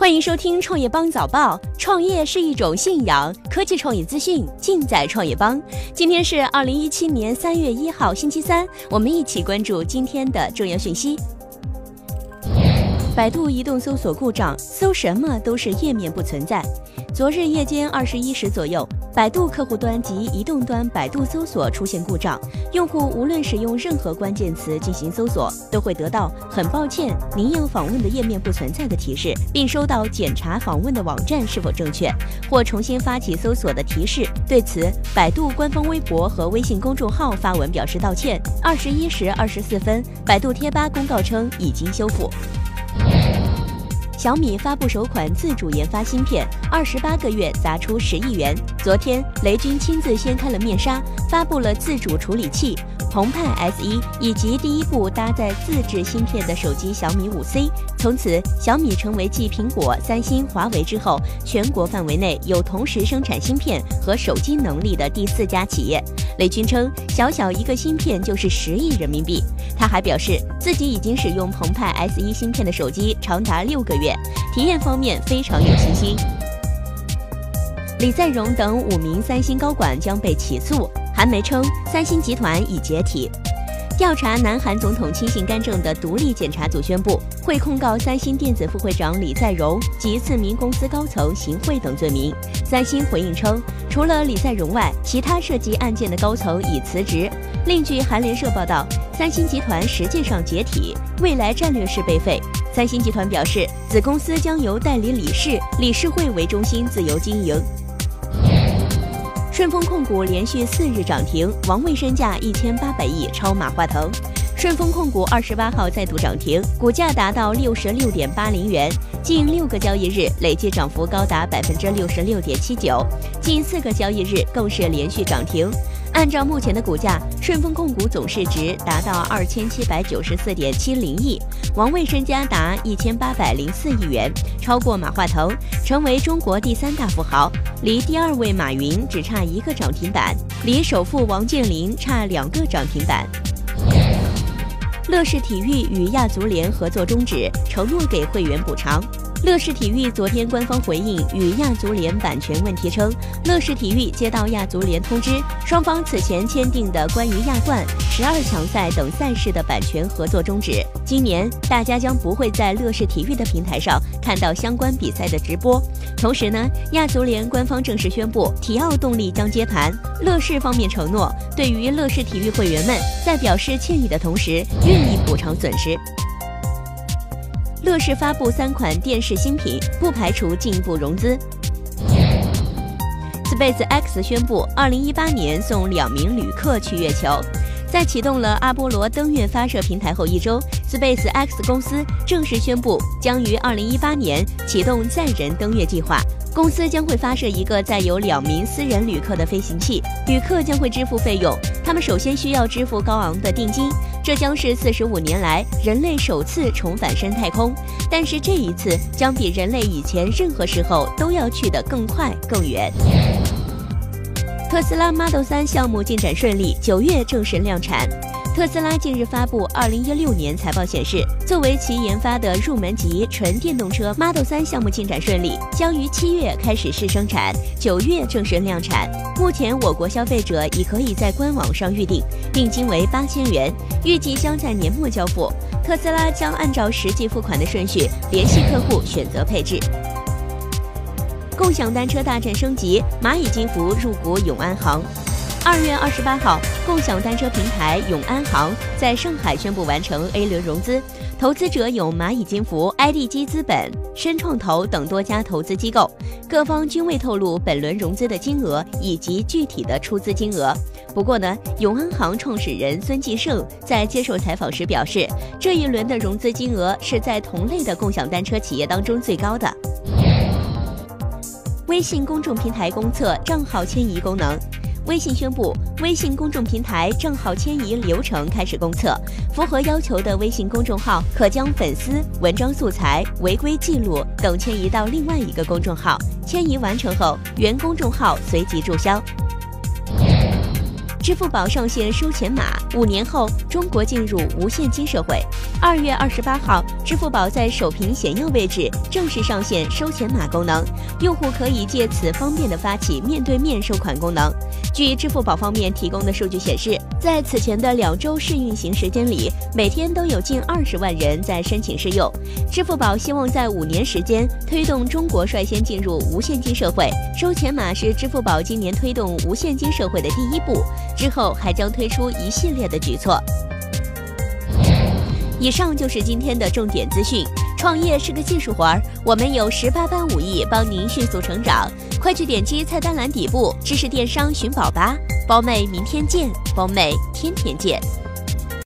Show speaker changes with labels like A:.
A: 欢迎收听创业邦早报。创业是一种信仰，科技创业资讯尽在创业邦。今天是二零一七年三月一号，星期三，我们一起关注今天的重要讯息。百度移动搜索故障，搜什么都是页面不存在。昨日夜间二十一时左右。百度客户端及移动端百度搜索出现故障，用户无论使用任何关键词进行搜索，都会得到“很抱歉，您要访问的页面不存在”的提示，并收到检查访问的网站是否正确或重新发起搜索的提示。对此，百度官方微博和微信公众号发文表示道歉。二十一时二十四分，百度贴吧公告称已经修复。小米发布首款自主研发芯片，二十八个月砸出十亿元。昨天，雷军亲自掀开了面纱，发布了自主处理器。澎湃 S1 以及第一部搭载自制芯片的手机小米五 C，从此小米成为继苹果、三星、华为之后，全国范围内有同时生产芯片和手机能力的第四家企业。雷军称，小小一个芯片就是十亿人民币。他还表示，自己已经使用澎湃 S1 芯片的手机长达六个月，体验方面非常有信心。李在镕等五名三星高管将被起诉。韩媒称，三星集团已解体。调查南韩总统亲信干政的独立检察组宣布，会控告三星电子副会长李在镕及四名公司高层行贿等罪名。三星回应称，除了李在镕外，其他涉及案件的高层已辞职。另据韩联社报道，三星集团实际上解体，未来战略是被废。三星集团表示，子公司将由代理理事、理事会为中心自由经营。顺丰控股连续四日涨停，王卫身价一千八百亿，超马化腾。顺丰控股二十八号再度涨停，股价达到六十六点八零元，近六个交易日累计涨幅高达百分之六十六点七九，近四个交易日更是连续涨停。按照目前的股价，顺丰控股总市值达到二千七百九十四点七零亿，王卫身家达一千八百零四亿元，超过马化腾，成为中国第三大富豪，离第二位马云只差一个涨停板，离首富王健林差两个涨停板。乐视体育与亚足联合作终止，承诺给会员补偿。乐视体育昨天官方回应与亚足联版权问题称，乐视体育接到亚足联通知，双方此前签订的关于亚冠、十二强赛等赛事的版权合作终止。今年大家将不会在乐视体育的平台上看到相关比赛的直播。同时呢，亚足联官方正式宣布，体奥动力将接盘。乐视方面承诺，对于乐视体育会员们，在表示歉意的同时，愿意补偿损失。乐视发布三款电视新品，不排除进一步融资。SpaceX 宣布，二零一八年送两名旅客去月球。在启动了阿波罗登月发射平台后一周，SpaceX 公司正式宣布，将于二零一八年启动载人登月计划。公司将会发射一个载有两名私人旅客的飞行器，旅客将会支付费用。他们首先需要支付高昂的定金，这将是四十五年来人类首次重返深太空。但是这一次将比人类以前任何时候都要去得更快更远。特斯拉 Model 3项目进展顺利，九月正式量产。特斯拉近日发布2016年财报显示，作为其研发的入门级纯电动车 Model 3项目进展顺利，将于七月开始试生产，九月正式量产。目前我国消费者已可以在官网上预定，定金为八千元，预计将在年末交付。特斯拉将按照实际付款的顺序联系客户选择配置。共享单车大战升级，蚂蚁金服入股永安行。二月二十八号，共享单车平台永安行在上海宣布完成 A 轮融资，投资者有蚂蚁金服、IDG 资本、深创投等多家投资机构，各方均未透露本轮融资的金额以及具体的出资金额。不过呢，永安行创始人孙继胜在接受采访时表示，这一轮的融资金额是在同类的共享单车企业当中最高的。微信公众平台公测账号迁移功能。微信宣布，微信公众平台账号迁移流程开始公测，符合要求的微信公众号可将粉丝、文章素材、违规记录等迁移到另外一个公众号。迁移完成后，原公众号随即注销。支付宝上线收钱码，五年后中国进入无现金社会。二月二十八号，支付宝在首屏显要位置正式上线收钱码功能，用户可以借此方便的发起面对面收款功能。据支付宝方面提供的数据显示，在此前的两周试运行时间里，每天都有近二十万人在申请试用。支付宝希望在五年时间推动中国率先进入无现金社会，收钱码是支付宝今年推动无现金社会的第一步，之后还将推出一系列的举措。以上就是今天的重点资讯。创业是个技术活儿，我们有十八般武艺帮您迅速成长。快去点击菜单栏底部“知识电商寻宝吧”，包妹明天见，包妹天天见。